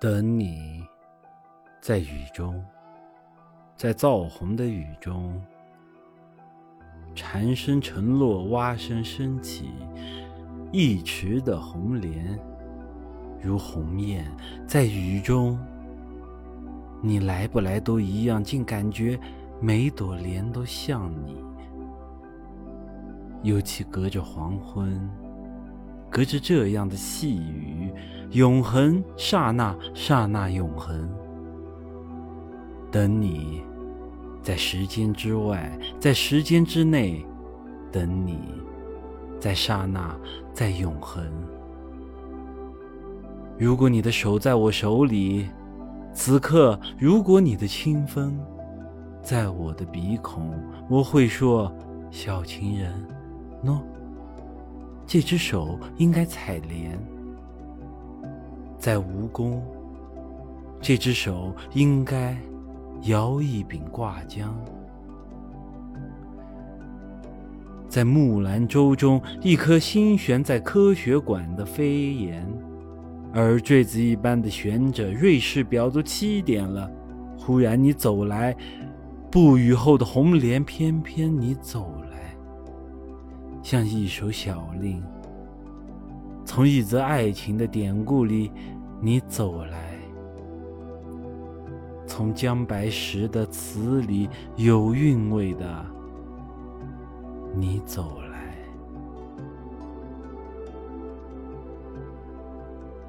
等你，在雨中，在燥红的雨中，蝉声沉落，蛙声升起，一池的红莲，如鸿雁，在雨中。你来不来都一样，竟感觉每朵莲都像你。尤其隔着黄昏，隔着这样的细雨，永恒，刹那，刹那，永恒。等你，在时间之外，在时间之内，等你，在刹那，在永恒。如果你的手在我手里，此刻，如果你的清风在我的鼻孔，我会说：“小情人。”喏，这只手应该采莲，在蜈蚣；这只手应该摇一柄挂浆，在木兰舟中，一颗心悬在科学馆的飞檐，而坠子一般的悬着。瑞士表都七点了，忽然你走来，不雨后的红莲，偏偏你走来。像一首小令，从一则爱情的典故里，你走来；从姜白石的词里有韵味的，你走来。